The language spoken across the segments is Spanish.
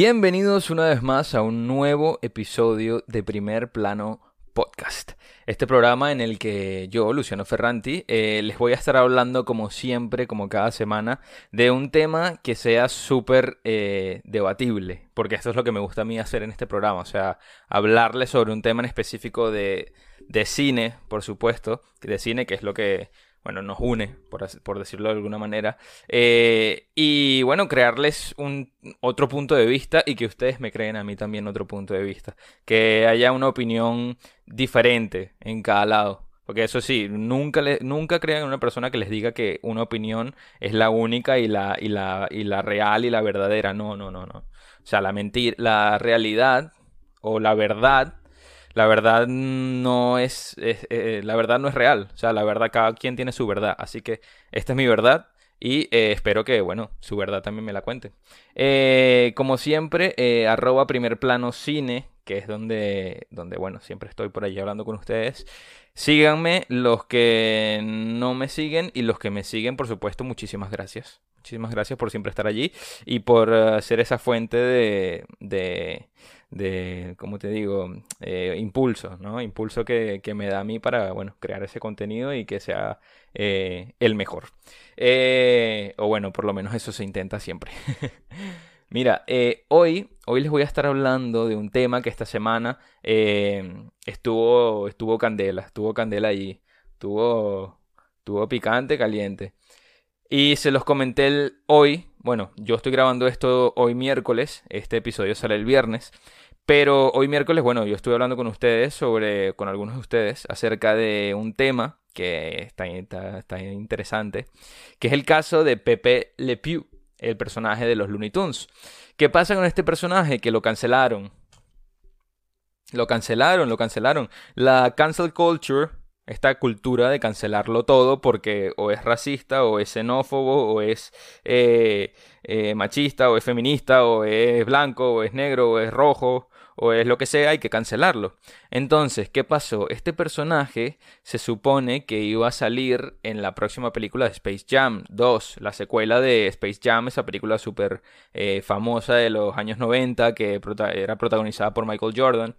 Bienvenidos una vez más a un nuevo episodio de Primer Plano Podcast. Este programa en el que yo, Luciano Ferranti, eh, les voy a estar hablando como siempre, como cada semana, de un tema que sea súper eh, debatible, porque esto es lo que me gusta a mí hacer en este programa, o sea, hablarles sobre un tema en específico de, de cine, por supuesto, de cine, que es lo que bueno, nos une, por, decirlo de alguna manera. Eh, y bueno, crearles un otro punto de vista y que ustedes me creen a mí también otro punto de vista. Que haya una opinión diferente en cada lado. Porque eso sí, nunca, nunca crean en una persona que les diga que una opinión es la única y la, y la, y la real y la verdadera. No, no, no, no. O sea, la mentira, la realidad o la verdad la verdad no es, eh, la verdad no es real. O sea, la verdad, cada quien tiene su verdad. Así que esta es mi verdad. Y eh, espero que, bueno, su verdad también me la cuente. Eh, como siempre, arroba primer plano cine, que es donde, donde, bueno, siempre estoy por allí hablando con ustedes. Síganme los que no me siguen y los que me siguen, por supuesto, muchísimas gracias. Muchísimas gracias por siempre estar allí y por ser esa fuente de, de de, como te digo, eh, impulso, ¿no? Impulso que, me da a mí para, bueno, crear ese contenido y que sea eh, el mejor. Eh, o bueno, por lo menos eso se intenta siempre. Mira, hoy, hoy les voy a estar hablando de un tema que esta semana estuvo, estuvo candela, estuvo candela allí, estuvo, estuvo picante, caliente. Y se los comenté hoy, bueno, yo estoy grabando esto hoy miércoles, este episodio sale el viernes, pero hoy miércoles, bueno, yo estuve hablando con ustedes sobre, con algunos de ustedes, acerca de un tema que está, está, interesante, que es el caso de Pepe Le Pew, el personaje de los Looney Tunes. ¿Qué pasa con este personaje? Que lo cancelaron. Lo cancelaron, lo cancelaron. La cancel culture esta cultura de cancelarlo todo porque o es racista o es xenófobo o es eh, eh, machista o es feminista o es blanco o es negro o es rojo o es lo que sea, hay que cancelarlo. Entonces, ¿qué pasó? Este personaje se supone que iba a salir en la próxima película de Space Jam 2, la secuela de Space Jam, esa película súper eh, famosa de los años 90 que era protagonizada por Michael Jordan.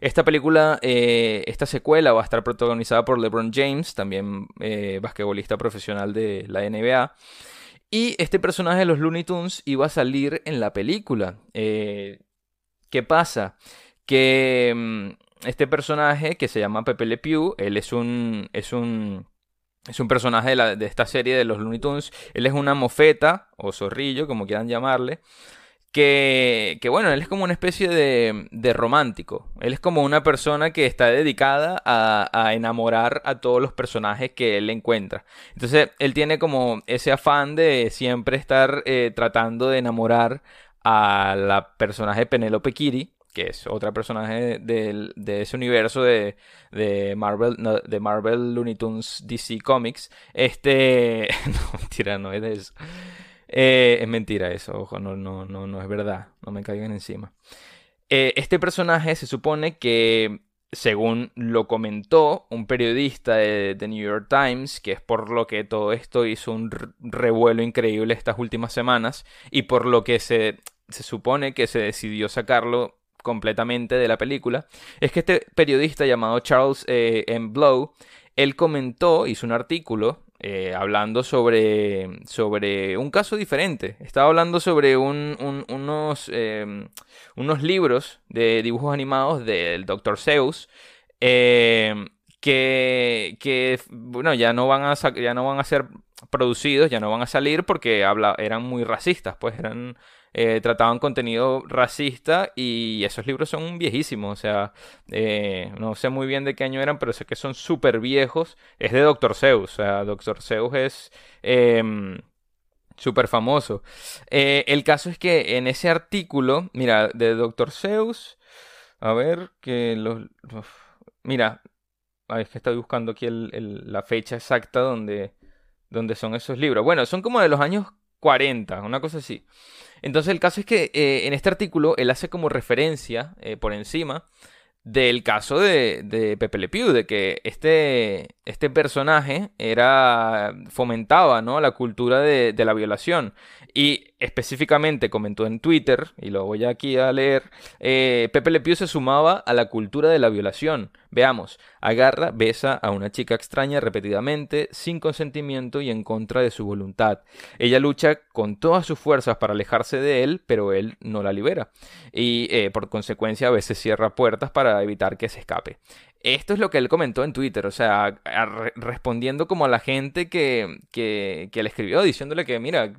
Esta película, eh, esta secuela va a estar protagonizada por LeBron James, también eh, basquetbolista profesional de la NBA. Y este personaje de los Looney Tunes iba a salir en la película. ¿Qué pasa? Que mm, este personaje que se llama Pepe Le Pew, él es un, es un, es un personaje de, esta serie de los Looney Tunes. Él es una mofeta o zorrillo, como quieran llamarle. Que, que, bueno, él es como una especie de, de, romántico. Él es como una persona que está dedicada a, a, enamorar a todos los personajes que él encuentra. Entonces, él tiene como ese afán de siempre estar eh, tratando de enamorar a la personaje Penelope Kitty, que es otra personaje de, ese universo de, Marvel, de Marvel Looney Tunes DC Comics. Este. no, mentira, no es de eso. Eh, es mentira eso, ojo, no, no, no, no es verdad. No me caigan encima. Eh, este personaje se supone que según lo comentó un periodista de The New York Times, que es por lo que todo esto hizo un revuelo increíble estas últimas semanas y por lo que se, se supone que se decidió sacarlo completamente de la película, es que este periodista llamado Charles eh, M. Blow, él comentó, hizo un artículo eh, hablando sobre, sobre un caso diferente. Estaba hablando sobre unos, em, unos libros de dibujos animados del Dr. Zeus. Em, que, que, bueno, ya no van a ya no van a ser producidos, ya no van a salir porque habla eran muy racistas, pues eran eh, trataban contenido racista y esos libros son viejísimos, o sea, eh, no sé muy bien de qué año eran, pero sé que son súper viejos. Es de Dr. Zeus, o sea, Dr. Zeus es... Em, súper famoso. Eh, el caso es que en ese artículo, mira, de Dr. Zeus, a ver, que los... mira, es que estoy buscando aquí la fecha exacta donde, donde son esos libros. Bueno, son como de los años 40, una cosa así. Entonces el caso es que eh, en este artículo él hace como referencia eh, por encima del caso de, Pepe Le Pew, de que este, este personaje era fomentaba ¿no? la cultura de, la violación. Y específicamente comentó en Twitter, y lo voy aquí a leer, eh, Pepe Le Pew se sumaba a la cultura de la violación. Veamos, agarra, besa a una chica extraña repetidamente, sin consentimiento y en contra de su voluntad. Ella lucha con todas sus fuerzas para alejarse de él, pero él no la libera. Y eh, por consecuencia a veces cierra puertas para evitar que se escape. Esto es lo que él comentó en Twitter, o sea, respondiendo como a la gente que, que, le escribió, diciéndole que, mira,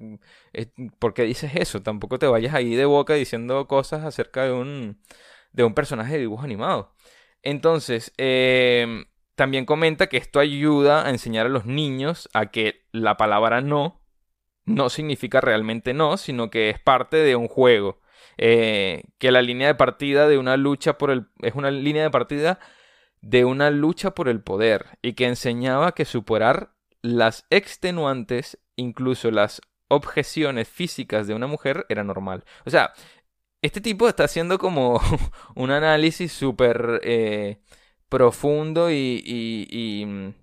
¿por qué dices eso? Tampoco te vayas ahí de boca diciendo cosas acerca de un, de un personaje de dibujo animado. Entonces, em, también comenta que esto ayuda a enseñar a los niños a que la palabra no no significa realmente no, sino que es parte de un juego. Eh, que la línea de partida de una lucha por el... es una línea de partida de una lucha por el poder y que enseñaba que superar las extenuantes, incluso las objeciones físicas de una mujer era normal. O sea, este tipo está haciendo como un análisis súper eh, profundo y, y, y...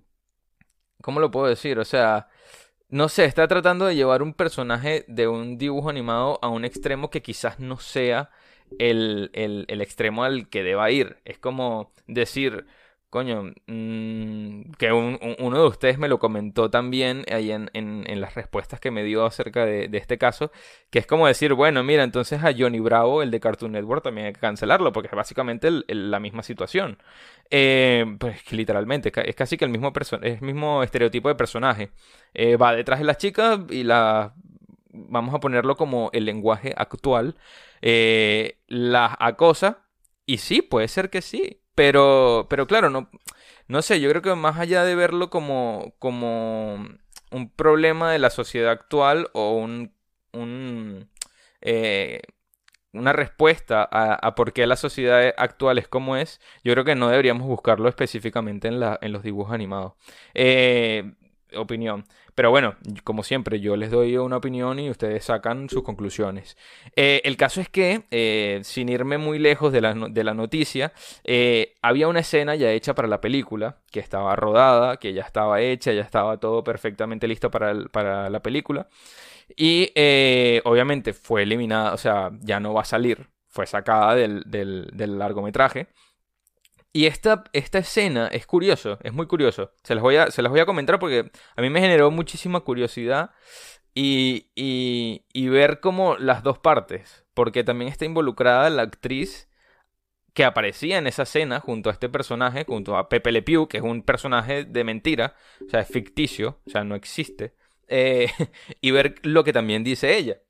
¿Cómo lo puedo decir? O sea, no sé, está tratando de llevar un personaje de un dibujo animado a un extremo que quizás no sea el, el, el extremo al que deba ir. Es como decir, Coño, mm, que uno de ustedes me lo comentó también ahí en, en, las respuestas que me dio acerca de, este caso, que es como decir, bueno, mira, entonces a Johnny Bravo, el de Cartoon Network, también hay que cancelarlo, porque es básicamente la misma situación. Eh, pues literalmente, es casi que el mismo, es mismo estereotipo de personaje. Eh, va detrás de las chicas y la... Vamos a ponerlo como el lenguaje actual. Eh, las acosa. Y sí, puede ser que sí. Pero, pero claro, no, no sé, yo creo que más allá de verlo como, como un problema de la sociedad actual o un, un eh, una respuesta a, por qué la sociedad actual es como es, yo creo que no deberíamos buscarlo específicamente en, la, en los dibujos animados. Eh, opinión. Pero bueno, como siempre, yo les doy una opinión y ustedes sacan sus conclusiones. Eh, el caso es que, eh, sin irme muy lejos de la, de la noticia, eh, había una escena ya hecha para la película, que estaba rodada, que ya estaba hecha, ya estaba todo perfectamente listo para, para la película. Y obviamente fue eliminada, o sea, ya no va a salir, fue sacada del, del, del largometraje. Y esta, esta escena es curioso, es muy curioso. Se las, voy a, se las voy a comentar porque a mí me generó muchísima curiosidad y, y, ver como las dos partes. Porque también está involucrada la actriz que aparecía en esa escena junto a este personaje, junto a Pepe Le Pew, que es un personaje de mentira, o sea, es ficticio, o sea, no existe. Eh, y ver lo que también dice ella.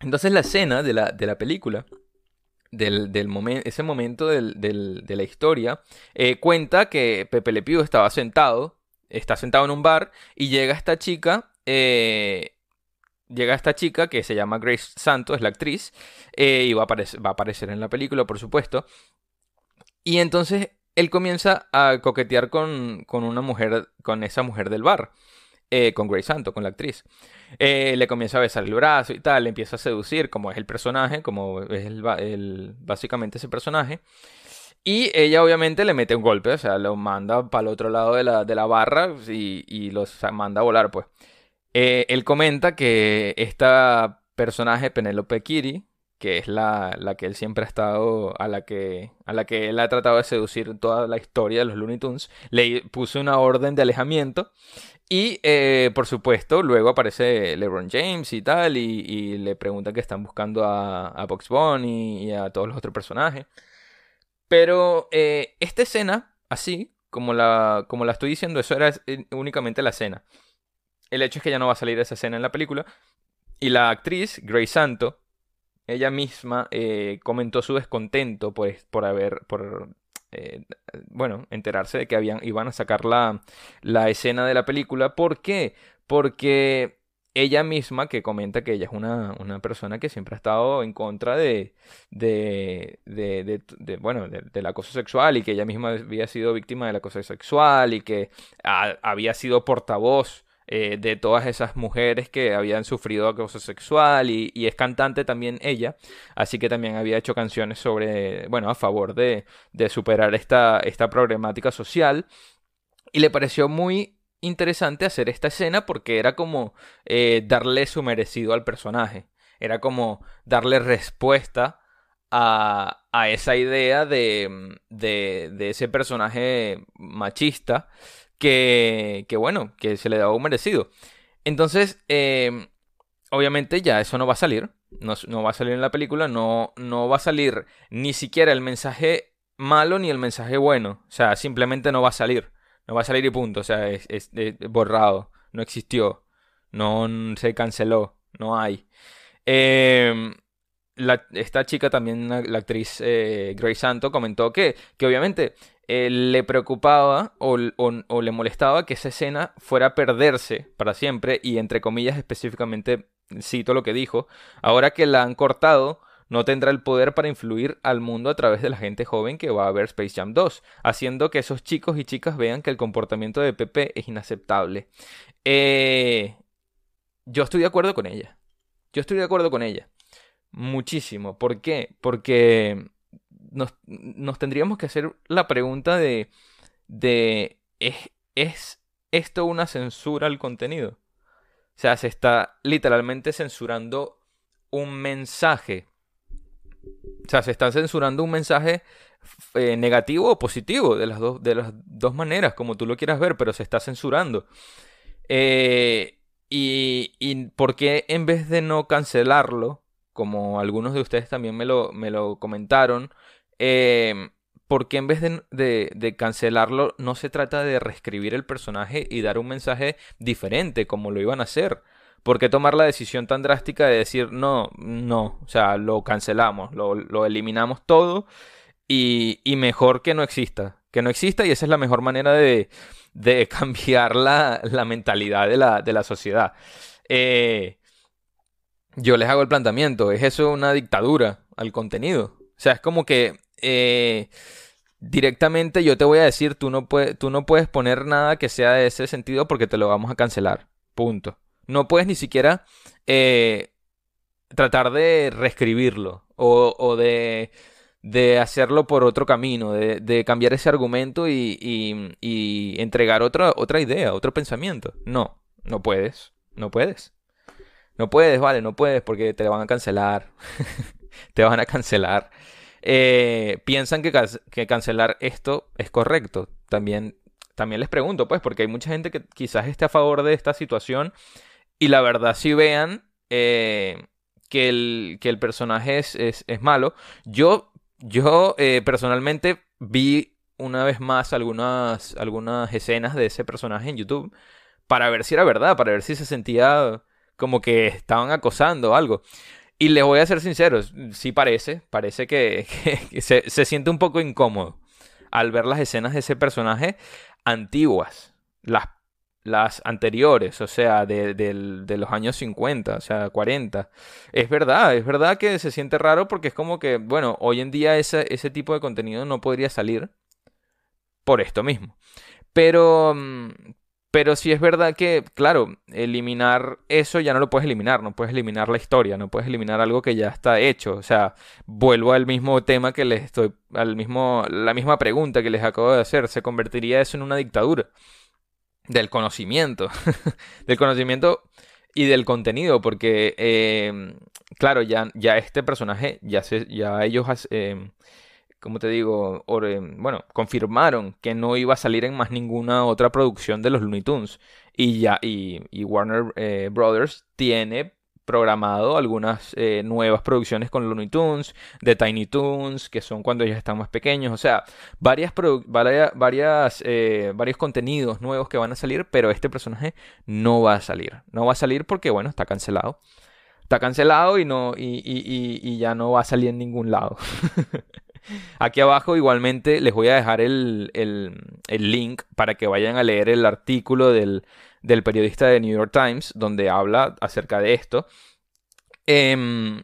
Entonces la escena de la, de la película del, del ese momento de la historia, eh, cuenta que Pepe Le Pew estaba sentado, está sentado en un bar y llega esta chica, eh, llega esta chica que se llama Grace Santos, es la actriz, eh, y va a, aparecer, va a aparecer en la película, por supuesto. Y entonces él comienza a coquetear con, con una mujer, con esa mujer del bar. Eh, con Grace Santo, con la actriz. Eh, le comienza a besar el brazo y tal, le empieza a seducir, como es el personaje, como es el, básicamente ese personaje. Y ella obviamente le mete un golpe, o sea, lo manda para el otro lado de la, de la barra y, y los manda a volar, pues. Eh, él comenta que esta personaje, Penelope Kiri, que es la, la, que él siempre ha estado, a la que, a la que él ha tratado de seducir toda la historia de los Looney Tunes, le puso una orden de alejamiento y eh, por supuesto, luego aparece LeBron James y tal, y, le preguntan que están buscando a, a Box Bunny y a todos los otros personajes. Pero eh, esta escena, así, como la, como la estoy diciendo, eso era eh, únicamente la escena. El hecho es que ya no va a salir esa escena en la película. Y la actriz, Grace Santo, ella misma comentó su descontento por, por haber, por eh, bueno, enterarse de que habían, iban a sacar la, la escena de la película. ¿Por qué? Porque ella misma que comenta que ella es una, una persona que siempre ha estado en contra de, de, de, de, bueno, del acoso sexual y que ella misma había sido víctima del acoso sexual y que había sido portavoz eh, de todas esas mujeres que habían sufrido acoso sexual y, es cantante también ella, así que también había hecho canciones sobre, bueno, a favor de, de superar esta, esta problemática social y le pareció muy interesante hacer esta escena porque era como eh, darle su merecido al personaje. Era como darle respuesta a, a esa idea de, de, de, ese personaje machista que, que, bueno, que se le daba un merecido. Entonces, em, obviamente ya eso no va a salir. No, no, va a salir en la película. No, no va a salir ni siquiera el mensaje malo ni el mensaje bueno. O sea, simplemente no va a salir. No va a salir y punto. O sea, es, borrado. No existió. No se canceló. No hay. Em, esta chica también, la actriz eh, Grace Santo, comentó que, que obviamente eh, le preocupaba o, le molestaba que esa escena fuera a perderse para siempre y entre comillas específicamente cito lo que dijo, ahora que la han cortado no tendrá el poder para influir al mundo a través de la gente joven que va a ver Space Jam 2, haciendo que esos chicos y chicas vean que el comportamiento de Pepe es inaceptable. Eh, yo estoy de acuerdo con ella. Yo estoy de acuerdo con ella. Muchísimo. ¿Por qué? Porque nos, tendríamos que hacer la pregunta de, de ¿es, ¿es esto una censura al contenido? O sea, se está literalmente censurando un mensaje o sea, se está censurando un mensaje eh, negativo o positivo, de las, dos, de las dos maneras, como tú lo quieras ver, pero se está censurando. Eh, y, y, por qué en vez de no cancelarlo, como algunos de ustedes también me lo, me lo comentaron, eh, ¿por qué en vez de, de, cancelarlo no se trata de reescribir el personaje y dar un mensaje diferente como lo iban a hacer? ¿Por qué tomar la decisión tan drástica de decir no, no, o sea, lo cancelamos, lo, eliminamos todo y, mejor que no exista? Que no exista y esa es la mejor manera de, cambiar la, mentalidad de la, de la sociedad. Eh, yo les hago el planteamiento, ¿es eso una dictadura al contenido? O sea, es como que eh, directamente yo te voy a decir, tú no, puedes, tú no puedes poner nada que sea de ese sentido porque te lo vamos a cancelar. Punto. No puedes ni siquiera eh, tratar de reescribirlo o, de, hacerlo por otro camino, de, cambiar ese argumento y, entregar otra, otra idea, otro pensamiento. No, no puedes, no puedes. No puedes, vale, no puedes porque te van a cancelar. te van a cancelar. Eh, piensan que, que, cancelar esto es correcto. También, también les pregunto, pues, porque hay mucha gente que quizás esté a favor de esta situación y la verdad, si vean eh, que, el, que el personaje es, es, malo, yo, yo eh, personalmente vi una vez más algunas, algunas escenas de ese personaje en YouTube para ver si era verdad, para ver si se sentía como que estaban acosando o algo. Y les voy a ser sinceros, sí parece, parece que, se, se, siente un poco incómodo al ver las escenas de ese personaje antiguas, las las anteriores, o sea, de, de, los años 50, o sea, 40. Es verdad, es verdad que se siente raro porque es como que, bueno, hoy en día ese, ese tipo de contenido no podría salir por esto mismo. Pero, mm, pero sí es verdad que, claro, eliminar eso ya no lo puedes eliminar, no puedes eliminar la historia, no puedes eliminar algo que ya está hecho. O sea, vuelvo al mismo tema que les estoy, al mismo, la misma pregunta que les acabo de hacer. ¿Se convertiría eso en una dictadura? del conocimiento, del conocimiento y del contenido, porque, em, claro, ya, ya este personaje, ya, se, ya ellos, eh, como te digo, em, bueno, confirmaron que no iba a salir en más ninguna otra producción de los Looney Tunes. Y ya, y, y Warner eh, Brothers tiene programado algunas eh, nuevas producciones con Looney Tunes, de Tiny Toons, que son cuando ellos están más pequeños, o sea, varias, varias, eh, varios contenidos nuevos que van a salir, pero este personaje no va a salir, no va a salir porque, bueno, está cancelado. Está cancelado y, no, y, y ya no va a salir en ningún lado. Aquí abajo igualmente les voy a dejar el, el, link para que vayan a leer el artículo del, del, periodista de New York Times donde habla acerca de esto. Em,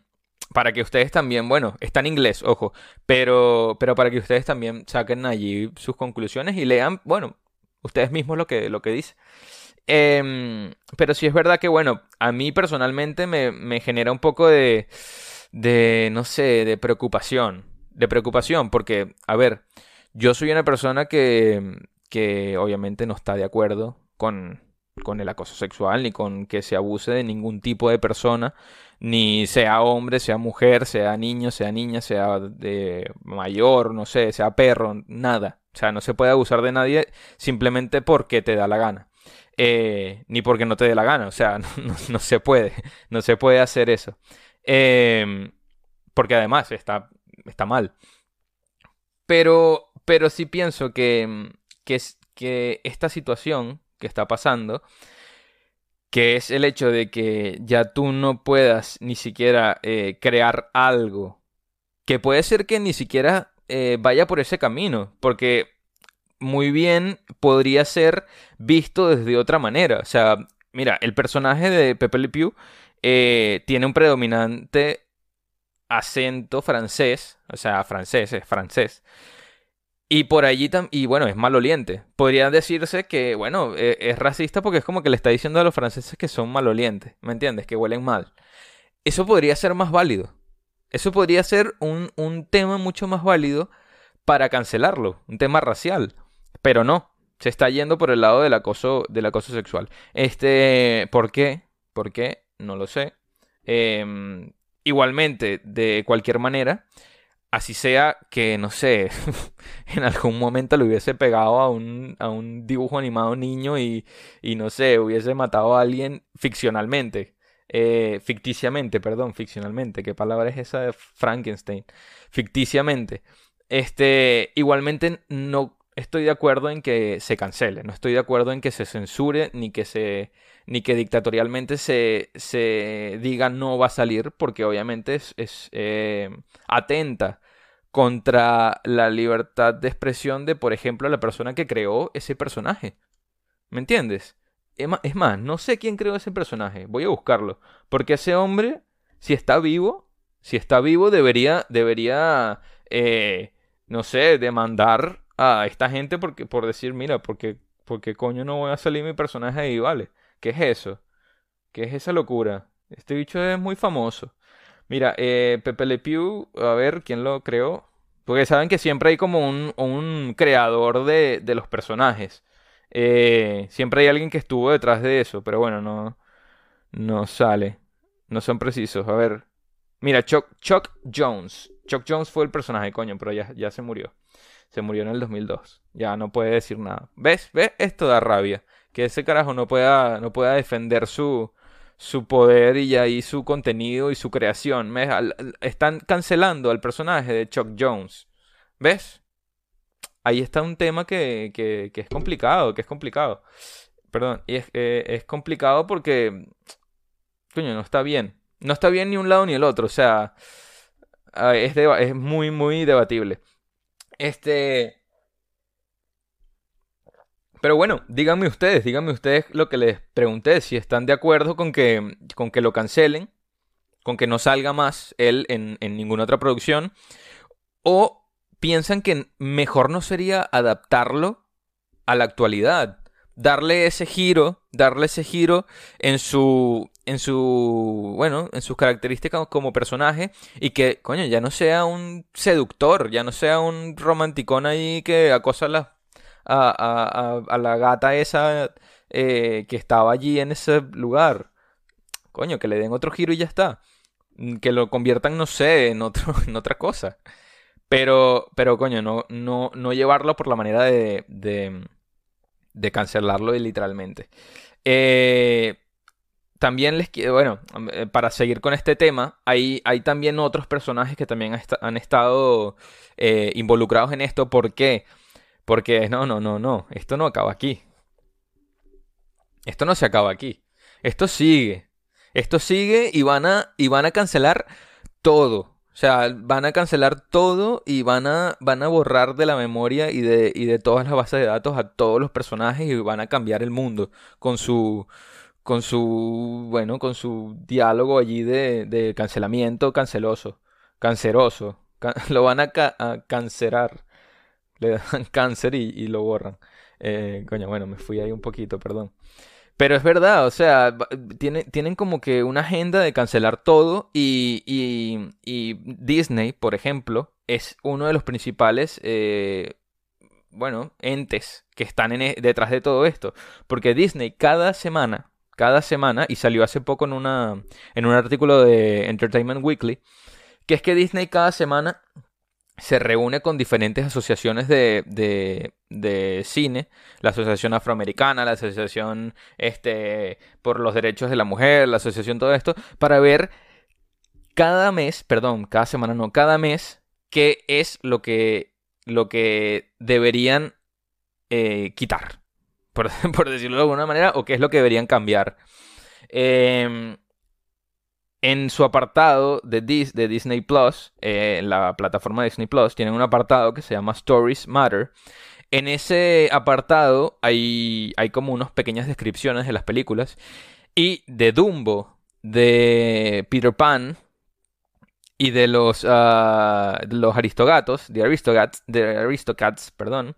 para que ustedes también, bueno, está en inglés, ojo, pero, pero para que ustedes también saquen allí sus conclusiones y lean, bueno, ustedes mismos lo que, lo que dice. Em, pero sí es verdad que, bueno, a mí personalmente me, me genera un poco de, de, no sé, de preocupación de preocupación, porque, a ver, yo soy una persona que, que obviamente no está de acuerdo con, con el acoso sexual, ni con que se abuse de ningún tipo de persona, ni sea hombre, sea mujer, sea niño, sea niña, sea de mayor, no sé, sea perro, nada. O sea, no se puede abusar de nadie simplemente porque te da la gana. Eh, ni porque no te dé la gana. O sea, no, se puede. No se puede hacer eso. Em, porque además está, está mal. Pero, pero sí pienso que, que, que esta situación que está pasando, que es el hecho de que ya tú no puedas ni siquiera eh, crear algo, que puede ser que ni siquiera eh, vaya por ese camino, porque muy bien podría ser visto desde otra manera. O sea, mira, el personaje de Pepe Le Pew eh, tiene un predominante acento francés, o sea, francés, es francés. Y por allí y bueno, es maloliente. Podría decirse que, bueno, e, es racista porque es como que le está diciendo a los franceses que son malolientes, ¿me entiendes? Que huelen mal. Eso podría ser más válido. Eso podría ser un, un tema mucho más válido para cancelarlo, un tema racial. Pero no, se está yendo por el lado del acoso, del acoso sexual. Este, ¿por qué? ¿Por qué? No lo sé. Em, igualmente, de cualquier manera, así sea que, no sé, en algún momento le hubiese pegado a un, a un dibujo animado niño y, y, no sé, hubiese matado a alguien ficcionalmente. Eh, ficticiamente, perdón, ficcionalmente. ¿Qué palabra es esa de Frankenstein? Ficticiamente. Este, igualmente no estoy de acuerdo en que se cancele, no estoy de acuerdo en que se censure ni que se ni que dictatorialmente se, se diga no va a salir, porque obviamente es, es eh, atenta contra la libertad de expresión de, por ejemplo, la persona que creó ese personaje. ¿Me entiendes? Es más, no sé quién creó ese personaje, voy a buscarlo, porque ese hombre, si está vivo, si está vivo, debería, debería, eh, no sé, demandar a esta gente porque, por decir, mira, porque, porque coño no voy a salir mi personaje ahí, ¿vale? ¿Qué es eso? ¿Qué es esa locura? Este bicho es muy famoso. Mira, eh, Pepe Le Pew, a ver, ¿quién lo creó? Porque saben que siempre hay como un, un creador de, de, los personajes. Eh, siempre hay alguien que estuvo detrás de eso, pero bueno, no, no sale. No son precisos. A ver. Mira, Chuck, Chuck Jones. Chuck Jones fue el personaje, coño, pero ya, ya se murió. Se murió en el 2002. Ya no puede decir nada. ¿Ves? ¿Ves? Esto da rabia. Que ese carajo no pueda, no pueda defender su, su poder y ahí su contenido y su creación. Están cancelando al personaje de Chuck Jones. ¿Ves? Ahí está un tema que, que, es complicado, que es complicado. Perdón, y es, eh, es complicado porque, coño, no está bien. No está bien ni un lado ni el otro. O sea, es, es muy, muy debatible. Este. Pero bueno, díganme ustedes, díganme ustedes lo que les pregunté, si están de acuerdo con que, con que lo cancelen, con que no salga más él en, en ninguna otra producción, o piensan que mejor no sería adaptarlo a la actualidad, darle ese giro, darle ese giro en su, en su, bueno, en sus características como personaje y que, coño, ya no sea un seductor, ya no sea un romanticón ahí que acosa a la, a, a, la gata esa eh, que estaba allí en ese lugar. Coño, que le den otro giro y ya está. Mm, que lo conviertan, no sé, en, otro, en otra cosa. Pero, pero coño, no, no, no llevarlo por la manera de, de, de cancelarlo literalmente. Eh, también les quiero, bueno, eh, para seguir con este tema, hay, hay también otros personajes que también han estado eh, involucrados en esto. ¿Por qué? Porque no, no, no, no, esto no acaba aquí. Esto no se acaba aquí. Esto sigue. Esto sigue y van a, y van a cancelar todo. O sea, van a cancelar todo y van a, van a borrar de la memoria y de, y de todas las bases de datos a todos los personajes y van a cambiar el mundo con su, con su, bueno, con su diálogo allí de, de cancelamiento canceloso, canceroso. lo van a, cancerar. Le dan cáncer y, lo borran. Eh, coño, bueno, me fui ahí un poquito, perdón. Pero es verdad, o sea, tienen, tienen como que una agenda de cancelar todo y, y, Disney, por ejemplo, es uno de los principales, eh, bueno, entes que están en, e, detrás de todo esto. Porque Disney cada semana, cada semana, y salió hace poco en, una, en un artículo de Entertainment Weekly, que es que Disney cada semana se reúne con diferentes asociaciones de, de, de, cine, la Asociación Afroamericana, la Asociación este, por los Derechos de la Mujer, la Asociación todo esto, para ver cada mes, perdón, cada semana no, cada mes, qué es lo que, lo que deberían eh, quitar, por, por, decirlo de alguna manera, o qué es lo que deberían cambiar. Eh, en su apartado de, de Disney Plus, eh, en la plataforma de Disney Plus, tienen un apartado que se llama Stories Matter. En ese apartado hay, hay como unas pequeñas descripciones de las películas. Y de Dumbo, de Peter Pan y de los, uh, los aristogatos, de Aristocats, de Aristocats, perdón,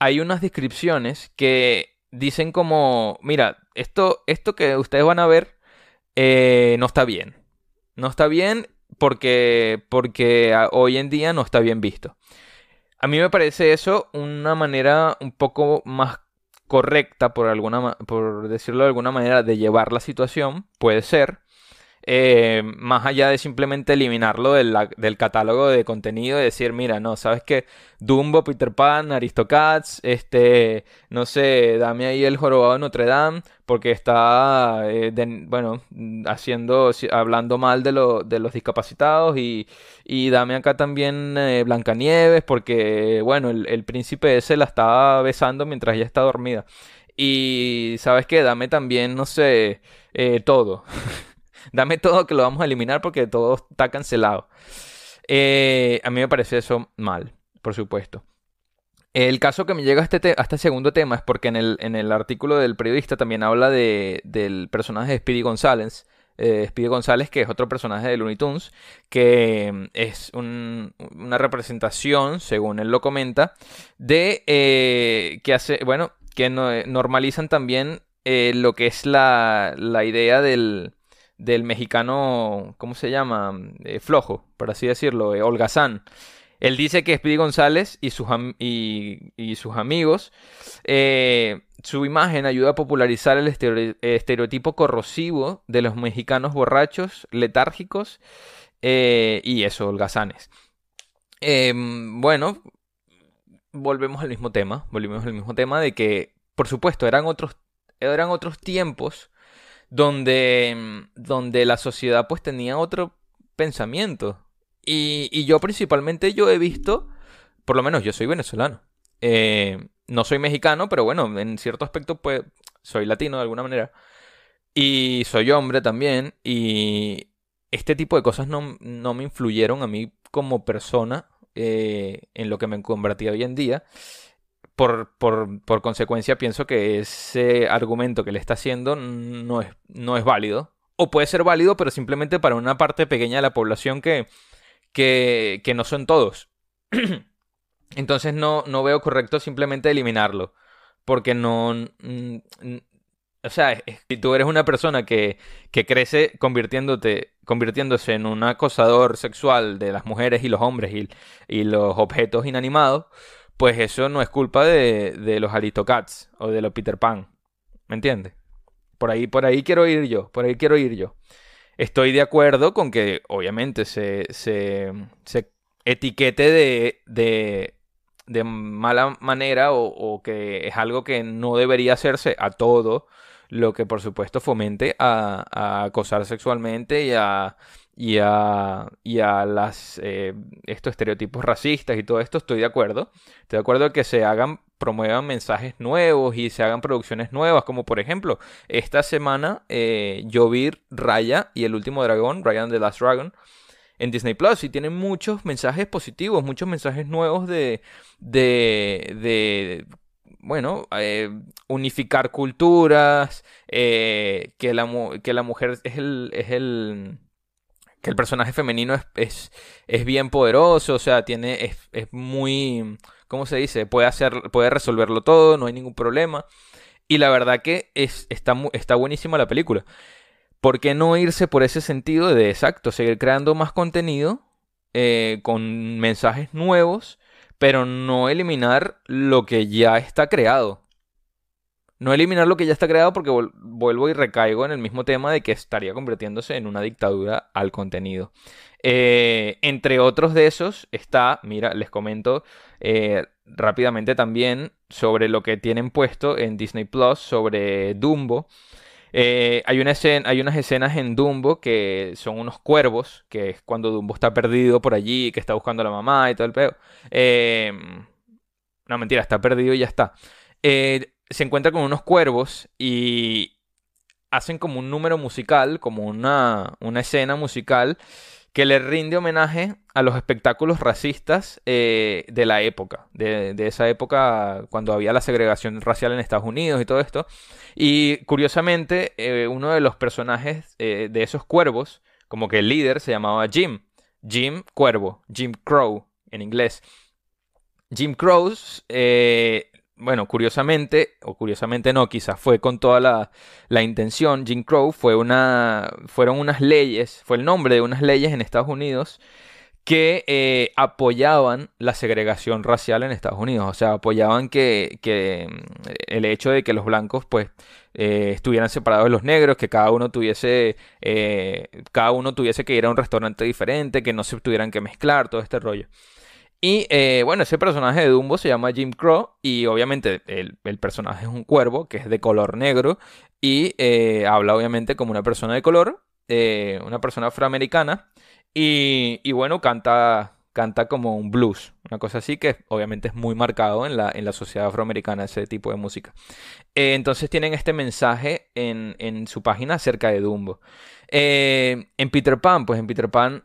hay unas descripciones que dicen como, mira, esto, esto que ustedes van a ver eh, no está bien. No está bien porque, porque hoy en día no está bien visto. A mí me parece eso una manera un poco más correcta, por, alguna, por decirlo de alguna manera, de llevar la situación. Puede ser. Eh, más allá de simplemente eliminarlo del, catálogo de contenido y decir, mira, no, sabes que Dumbo, Peter Pan, Aristocats, este, no sé, dame ahí el jorobado de Notre Dame, porque está, eh, bueno, haciendo, hablando mal de, de los discapacitados y, y dame acá también eh, Blancanieves, porque, bueno, el, el príncipe ese la estaba besando mientras ella está dormida. Y, ¿sabes qué? Dame también, no sé, todo. Dame todo que lo vamos a eliminar porque todo está cancelado. Eh, a mí me parece eso mal, por supuesto. El caso que me llega a este, a este segundo tema es porque en el, en el, artículo del periodista también habla de, del personaje de Speedy González. Eh, Speedy González, que es otro personaje de Looney Tunes, que mm, es una representación, según él lo comenta, de eh, que hace, bueno, que normalizan también lo que es la, la idea del, del mexicano, ¿cómo se llama? Eh, flojo, por así decirlo, eh, holgazán. Él dice que Speedy González y sus, y, sus amigos, eh, su imagen ayuda a popularizar el estereotipo corrosivo de los mexicanos borrachos, letárgicos y eso, holgazanes. Em, bueno, volvemos al mismo tema, volvemos al mismo tema de que, por supuesto, eran otros, eran otros tiempos donde, donde la sociedad pues tenía otro pensamiento. Y, yo principalmente yo he visto, por lo menos yo soy venezolano. Eh, no soy mexicano, pero bueno, en cierto aspecto pues soy latino de alguna manera. Y soy hombre también. Y este tipo de cosas no, no me influyeron a mí como persona eh, en lo que me convertí hoy en día por, por, consecuencia pienso que ese argumento que le está haciendo no es, no es válido. O puede ser válido, pero simplemente para una parte pequeña de la población que, que, que no son todos. Entonces no, no veo correcto simplemente eliminarlo. Porque no... o sea, si tú eres una persona que, que crece convirtiéndote, convirtiéndose en un acosador sexual de las mujeres y los hombres y, y los objetos inanimados, pues eso no es culpa de, de los Aristocats o de los Peter Pan. ¿Me entiendes? Por ahí, por ahí quiero ir yo, por ahí quiero ir yo. Estoy de acuerdo con que obviamente se, se, se etiquete de, de, de mala manera o, o, que es algo que no debería hacerse a todo, lo que por supuesto fomente a acosar sexualmente y a y a, y a las, eh, estos estereotipos racistas y todo esto, estoy de acuerdo. Estoy de acuerdo que se hagan, promuevan mensajes nuevos y se hagan producciones nuevas, como por ejemplo, esta semana eh, yo vi Raya y el último dragón, Raya and the Last Dragon, en Disney Plus y tienen muchos mensajes positivos, muchos mensajes nuevos de, de, de bueno, eh, unificar culturas, que, la, que la mujer es el, es el que el personaje femenino es, es, bien poderoso, o sea, tiene, es, es, muy, ¿cómo se dice? Puede, hacer, puede resolverlo todo, no hay ningún problema. Y la verdad que es, está, está buenísima la película. ¿Por qué no irse por ese sentido de exacto, seguir creando más contenido eh, con mensajes nuevos, pero no eliminar lo que ya está creado. No eliminar lo que ya está creado porque vuelvo y recaigo en el mismo tema de que estaría convirtiéndose en una dictadura al contenido. Eh, entre otros de esos está, mira, les comento eh, rápidamente también sobre lo que tienen puesto en Disney Plus sobre Dumbo. Eh, hay, una escena, hay unas escenas en Dumbo que son unos cuervos, que es cuando Dumbo está perdido por allí, que está buscando a la mamá y todo el pedo. no, mentira, está perdido y ya está. Se encuentra con unos cuervos y hacen como un número musical, como una, una escena musical que le rinde homenaje a los espectáculos racistas eh, de la época, de, esa época cuando había la segregación racial en Estados Unidos y todo esto. Y curiosamente, eh, uno de los personajes eh, de esos cuervos, como que el líder, se llamaba Jim. Jim Cuervo, Jim Crow en inglés. Jim Crow bueno, curiosamente, o curiosamente no, quizás fue con toda la, intención, Jim Crow fue una, fueron unas leyes, fue el nombre de unas leyes en Estados Unidos que eh, apoyaban la segregación racial en Estados Unidos, o sea, apoyaban que, mm, el hecho de que los blancos pues eh, estuvieran separados de los negros, que cada uno tuviese, eh, cada uno tuviese que ir a un restaurante diferente, que no se tuvieran que mezclar, todo este rollo. Y eh, bueno, ese personaje de Dumbo se llama Jim Crow y obviamente el, personaje es un cuervo que es de color negro y eh, habla obviamente como una persona de color, eh, una persona afroamericana y, bueno, canta, canta como un blues, una cosa así que obviamente es muy marcado en la, en la sociedad afroamericana ese tipo de música. entonces tienen este mensaje en, en, su página acerca de Dumbo. en Peter Pan, pues en Peter Pan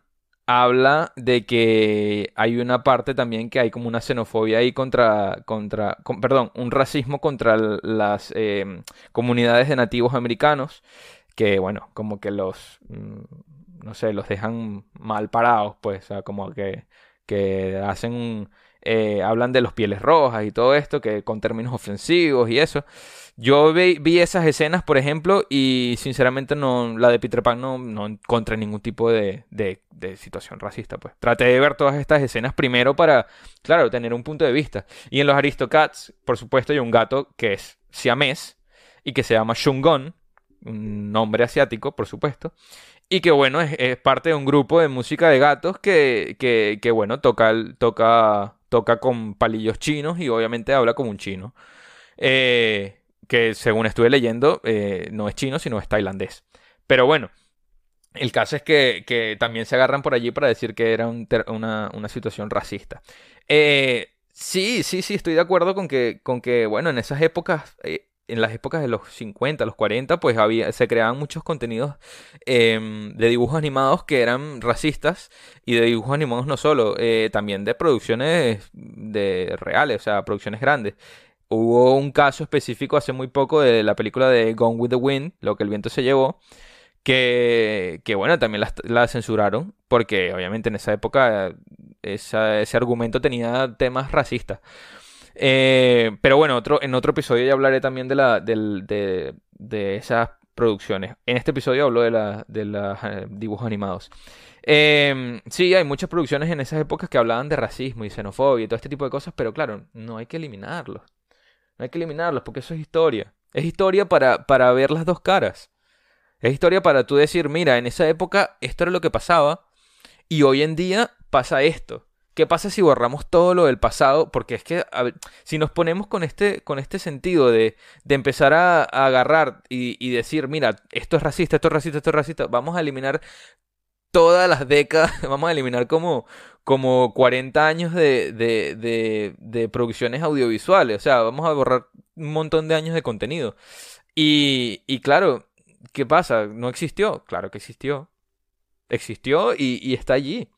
habla de que hay una parte también que hay como una xenofobia ahí contra, contra perdón, un racismo contra las em, comunidades de nativos americanos, que bueno, como que los, mm, no sé, los dejan mal parados, pues, o sea, como que, que hacen, eh, hablan de los pieles rojas y todo esto, que con términos ofensivos y eso. Yo vi, esas escenas, por ejemplo, y sinceramente no, la de Peter Pan no, no encontré ningún tipo de, de, situación racista. Pues traté de ver todas estas escenas primero para, claro, tener un punto de vista. Y en los Aristocats, por supuesto, hay un gato que es siamés y que se llama Shungon, un nombre asiático, por supuesto. Y que bueno, es, parte de un grupo de música de gatos que, que, que bueno, toca, toca, toca con palillos chinos y obviamente habla como un chino. Eh, que según estuve leyendo, eh, no es chino, sino es tailandés. Pero bueno, el caso es que, también se agarran por allí para decir que era una, situación racista. Eh, sí, sí, sí, estoy de acuerdo con que, con que bueno, en esas épocas, eh, en las épocas de los 50, los 40, pues había, se creaban muchos contenidos em, de dibujos animados que eran racistas y de dibujos animados no solo, también de producciones de reales, o sea, producciones grandes. Hubo un caso específico hace muy poco de la película de Gone with the Wind, lo que el viento se llevó, que, bueno, también la, censuraron, porque obviamente en esa época ese argumento tenía temas racistas. Eh, pero bueno, otro, en otro episodio ya hablaré también de, de, esas producciones. En este episodio hablo de, los eh, dibujos animados. Sí, hay muchas producciones en esas épocas que hablaban de racismo y xenofobia y todo este tipo de cosas, pero claro, no hay que eliminarlos. No hay que eliminarlos porque eso es historia. Es historia para, para ver las dos caras. Es historia para tú decir, mira, en esa época esto era lo que pasaba y hoy en día pasa esto. ¿Qué pasa si borramos todo lo del pasado? Porque es que si nos ponemos con este, con este sentido de, de empezar a, agarrar y, y, decir, mira, esto es racista, esto es racista, esto es racista, vamos a eliminar todas las décadas, vamos a eliminar como, como 40 años de, de, de, producciones audiovisuales. O sea, vamos a borrar un montón de años de contenido. Y, y claro, ¿qué pasa? ¿No existió? Claro que existió. Existió y, y está allí.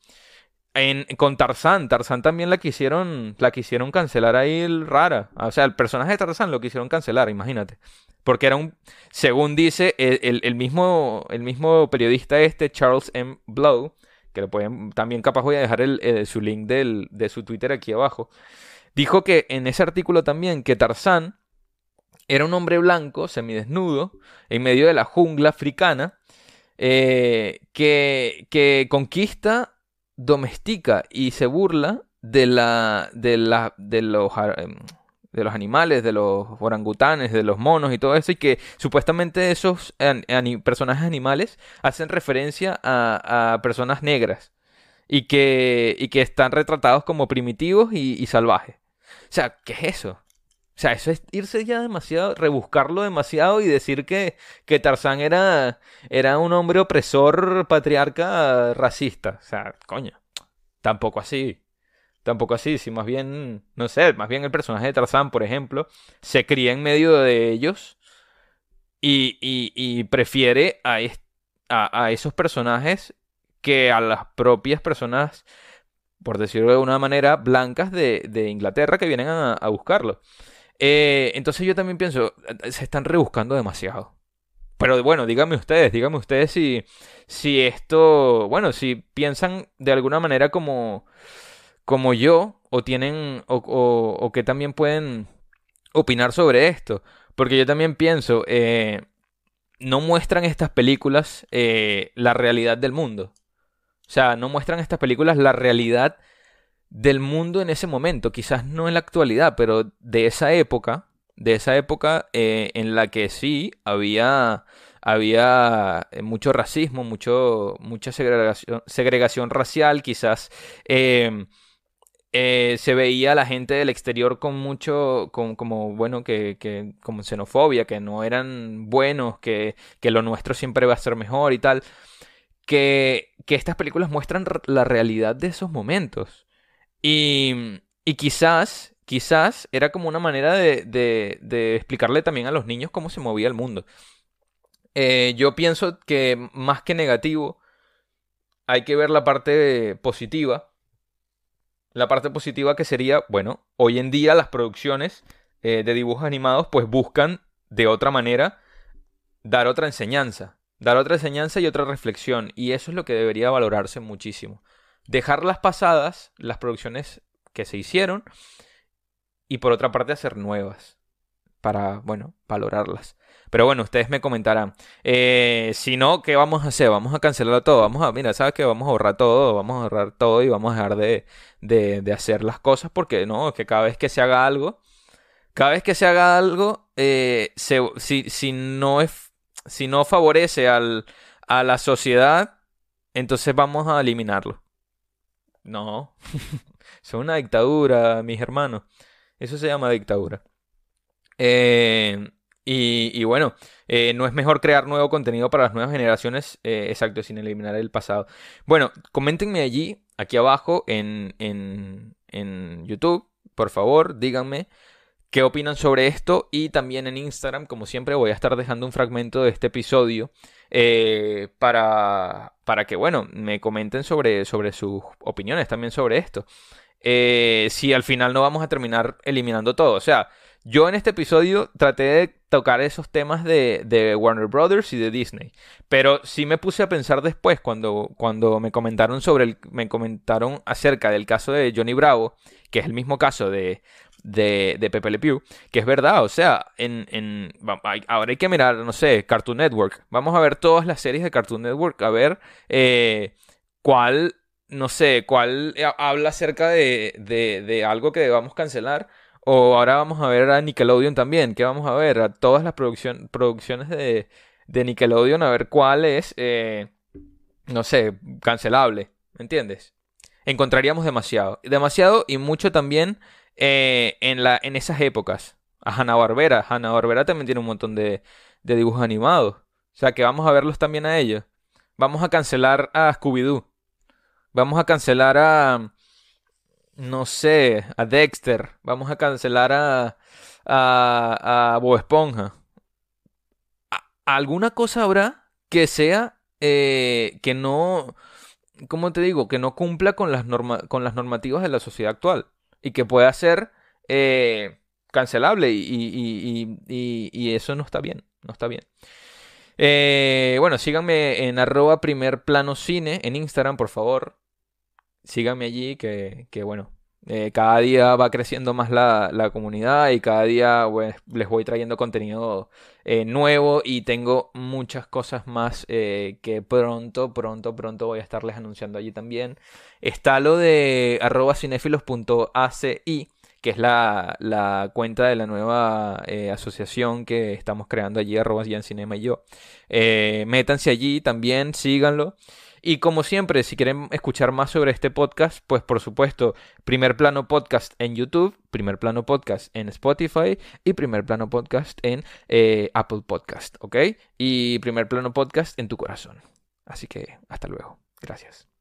En, con Tarzán, Tarzán también la quisieron, la quisieron cancelar ahí rara. O sea, el personaje de Tarzán lo quisieron cancelar, imagínate. Porque era un, según dice el, mismo, el mismo periodista este, Charles M. Blow, que pueden, también capaz voy a dejar el, su link de su Twitter aquí abajo, dijo que en ese artículo también que Tarzán era un hombre blanco, semidesnudo, en medio de la jungla africana, eh, que, que conquista, domestica y se burla de la de la de los em, de los animales, de los orangutanes, de los monos y todo eso, y que supuestamente esos personajes animales hacen referencia a, personas negras y que, y que están retratados como primitivos y, salvajes. O sea, ¿qué es eso? O sea, eso es irse ya demasiado, rebuscarlo demasiado y decir que, que Tarzán era, era un hombre opresor, patriarca, racista. O sea, coño, tampoco así tampoco así, si más bien, no sé, más bien el personaje de Tarzán, por ejemplo, se cría en medio de ellos y, prefiere a, a, esos personajes que a las propias personas, por decirlo de una manera, blancas de, Inglaterra que vienen a, buscarlo. Eh, entonces yo también pienso, se están rebuscando demasiado. Pero bueno, díganme ustedes, díganme ustedes si, si esto, bueno, si piensan de alguna manera como como yo o tienen o, que también pueden opinar sobre esto. Porque yo también pienso, eh, no muestran estas películas eh, la realidad del mundo. O sea, no muestran estas películas la realidad del mundo en ese momento. Quizás no en la actualidad, pero de esa época, de esa época eh, en la que sí había, había mucho racismo, mucho, mucha segregación, segregación racial, quizás se veía a la gente del exterior con mucho, como, bueno, que, como xenofobia, que no eran buenos, que, que lo nuestro siempre va a ser mejor y tal. Que, que estas películas muestran la realidad de esos momentos. Y, y quizás, quizás era como una manera de, de, de, explicarle también a los niños cómo se movía el mundo. Eh, yo pienso que más que negativo, hay que ver la parte positiva la parte positiva que sería, bueno, hoy en día las producciones eh, de dibujos animados pues buscan de otra manera dar otra enseñanza, dar otra enseñanza y otra reflexión. Y eso es lo que debería valorarse muchísimo. Dejar las pasadas, las producciones que se hicieron, y por otra parte hacer nuevas para, bueno, valorarlas. Pero bueno, ustedes me comentarán. Eh, si no, ¿qué vamos a hacer? Vamos a cancelar todo. Vamos a, mira, ¿sabes qué? Vamos a ahorrar todo, vamos a ahorrar todo y vamos a dejar de, de, hacer las cosas porque no, que cada vez que se haga algo, cada vez que se haga algo, eh, si, si, no es, si no favorece al, a la sociedad, entonces vamos a eliminarlo. No, es una dictadura, mis hermanos. Eso se llama dictadura. Eh, y, bueno, eh, no es mejor crear nuevo contenido para las nuevas generaciones, eh, exacto, sin eliminar el pasado. Bueno, coméntenme allí, aquí abajo en, en, en YouTube, por favor, díganme qué opinan sobre esto y también en Instagram, como siempre, voy a estar dejando un fragmento de este episodio eh, para, para que, bueno, me comenten sobre, sobre sus opiniones también sobre esto. si al final no vamos a terminar eliminando todo, o sea, yo en este episodio traté de tocar esos temas de, Warner Brothers y de Disney. Pero sí me puse a pensar después cuando, cuando me comentaron sobre el, me comentaron acerca del caso de Johnny Bravo, que es el mismo caso de, de, de Pepe Le Pew, que es verdad, o sea, en, en, ahora hay que mirar, no sé, Cartoon Network. Vamos a ver todas las series de Cartoon Network, a ver eh, cuál, no sé, cuál habla acerca de, de, de algo que debamos cancelar o ahora vamos a ver a Nickelodeon también. ¿Qué vamos a ver? A todas las producciones de, de, Nickelodeon, a ver cuál es, eh, no sé, cancelable. ¿Me entiendes? Encontraríamos demasiado. Demasiado y mucho también eh, en, en esas épocas. A Hanna-Barbera. Hanna-Barbera también tiene un montón de, de dibujos animados. O sea que vamos a verlos también a ellos. Vamos a cancelar a Scooby-Doo. Vamos a cancelar a no sé, a Dexter, vamos a cancelar a, a, Bob Esponja. ¿Alguna cosa habrá que sea eh, que no, ¿cómo te digo? Que no cumpla con las, con las normativas de la sociedad actual y que pueda ser eh, cancelable y, y, y, y, eso no está bien, no está bien. Eh, bueno, síganme en arroba primer plano cine en Instagram, por favor síganme allí, que, que bueno, Eh, cada día va creciendo más la, la comunidad y cada día pues, les voy trayendo contenido eh, nuevo y tengo muchas cosas más eh, que pronto, pronto, pronto voy a estarles anunciando allí también. Está lo de arroba cinefilos.aci que es la, la, cuenta de la nueva asociación que estamos creando allí, arroba Cinema y yo. métanse allí también, síganlo. Y como siempre, si quieren escuchar más sobre este podcast, pues por supuesto, Primer Plano Podcast en YouTube, Primer Plano Podcast en Spotify y Primer Plano Podcast en eh, Apple Podcast, ¿ok? Y Primer Plano Podcast en tu corazón. Así que hasta luego. Gracias.